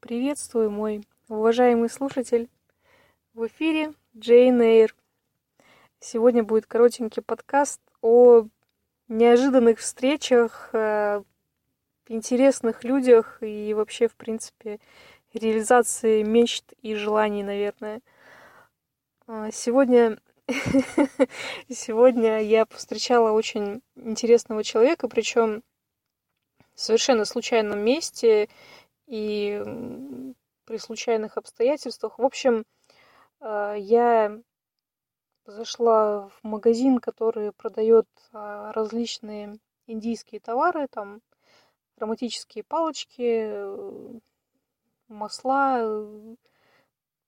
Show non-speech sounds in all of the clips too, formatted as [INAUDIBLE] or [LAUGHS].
Приветствую, мой уважаемый слушатель. В эфире Джейн Эйр. Сегодня будет коротенький подкаст о неожиданных встречах, э, интересных людях и вообще, в принципе, реализации мечт и желаний, наверное. А, сегодня [LAUGHS] Сегодня я повстречала очень интересного человека, причем в совершенно случайном месте и при случайных обстоятельствах. В общем, э, я зашла в магазин, который продает а, различные индийские товары, там ароматические палочки, э, масла,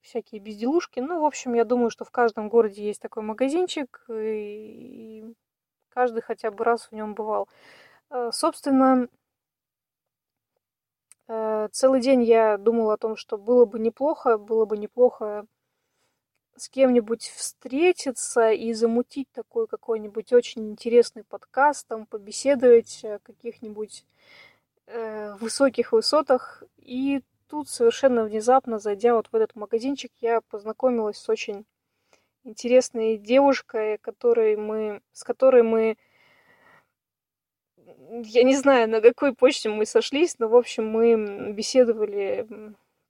всякие безделушки. Ну, в общем, я думаю, что в каждом городе есть такой магазинчик, и каждый хотя бы раз в нем бывал. Э, собственно, э, целый день я думала о том, что было бы неплохо, было бы неплохо с кем-нибудь встретиться и замутить такой какой-нибудь очень интересный подкаст, там побеседовать о каких-нибудь э, высоких высотах. И тут совершенно внезапно, зайдя вот в этот магазинчик, я познакомилась с очень интересной девушкой, которой мы, с которой мы, я не знаю, на какой почте мы сошлись, но, в общем, мы беседовали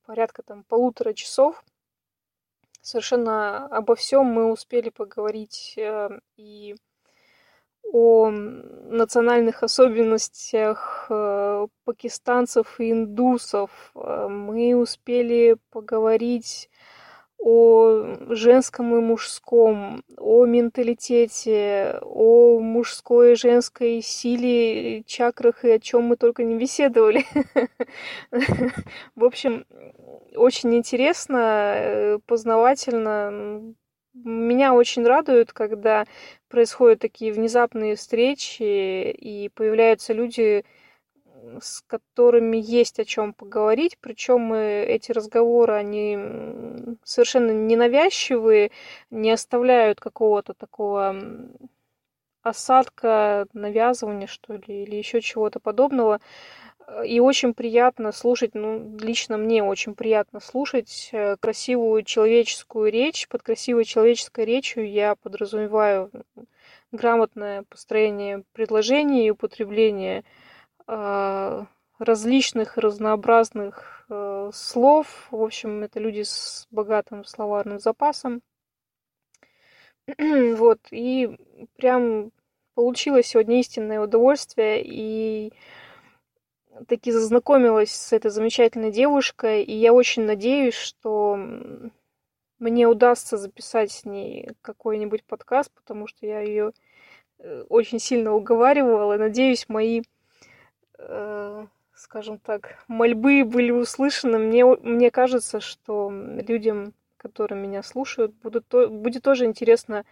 порядка там полутора часов. Совершенно обо всем мы успели поговорить э, и о национальных особенностях э, пакистанцев и индусов. Э, мы успели поговорить о женском и мужском, о менталитете, о мужской и женской силе, чакрах и о чем мы только не беседовали. [LAUGHS] В общем, очень интересно, э, познавательно, меня очень радует, когда происходят такие внезапные встречи и появляются люди, с которыми есть о чем поговорить, причем эти разговоры, они совершенно ненавязчивые, не оставляют какого-то такого осадка, навязывания, что ли, или еще чего-то подобного. И очень приятно слушать, ну, лично мне очень приятно слушать э, красивую человеческую речь. Под красивой человеческой речью я подразумеваю грамотное построение предложений и употребление различных разнообразных э, слов. В общем, это люди с богатым словарным запасом. [CLEARS THROAT] вот, и прям получилось сегодня истинное удовольствие, и таки зазнакомилась с этой замечательной девушкой, и я очень надеюсь, что мне удастся записать с ней какой-нибудь подкаст, потому что я ее э, очень сильно уговаривала. Надеюсь, мои, э, скажем так, мольбы были услышаны. Мне, мне кажется, что людям, которые меня слушают, будут, будет тоже интересно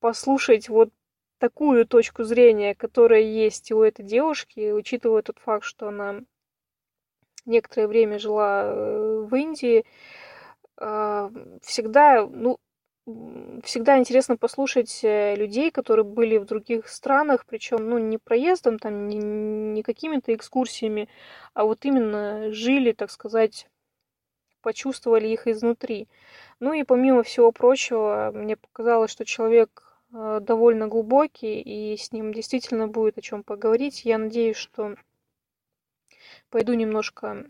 послушать вот такую точку зрения, которая есть у этой девушки, учитывая тот факт, что она некоторое время жила э, в Индии, а, всегда, ну, всегда интересно послушать э, людей, которые были в других странах, причем, ну, не проездом, там, не, не какими-то экскурсиями, а вот именно жили, так сказать, почувствовали их изнутри. Ну и помимо всего прочего, мне показалось, что человек Э, довольно глубокий, и с ним действительно будет о чем поговорить. Я надеюсь, что пойду немножко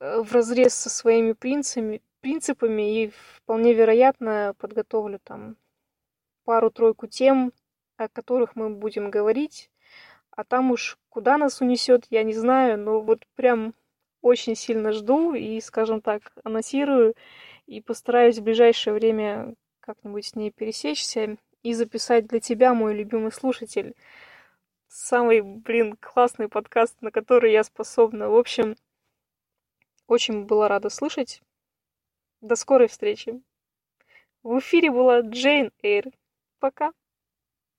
э, в разрез со своими принципами, принципами и вполне вероятно подготовлю там пару-тройку тем, о которых мы будем говорить. А там уж куда нас унесет, я не знаю, но вот прям очень сильно жду и, скажем так, анонсирую и постараюсь в ближайшее время как-нибудь с ней пересечься и записать для тебя, мой любимый слушатель, самый, блин, классный подкаст, на который я способна. В общем, очень была рада слышать. До скорой встречи. В эфире была Джейн Эйр. Пока.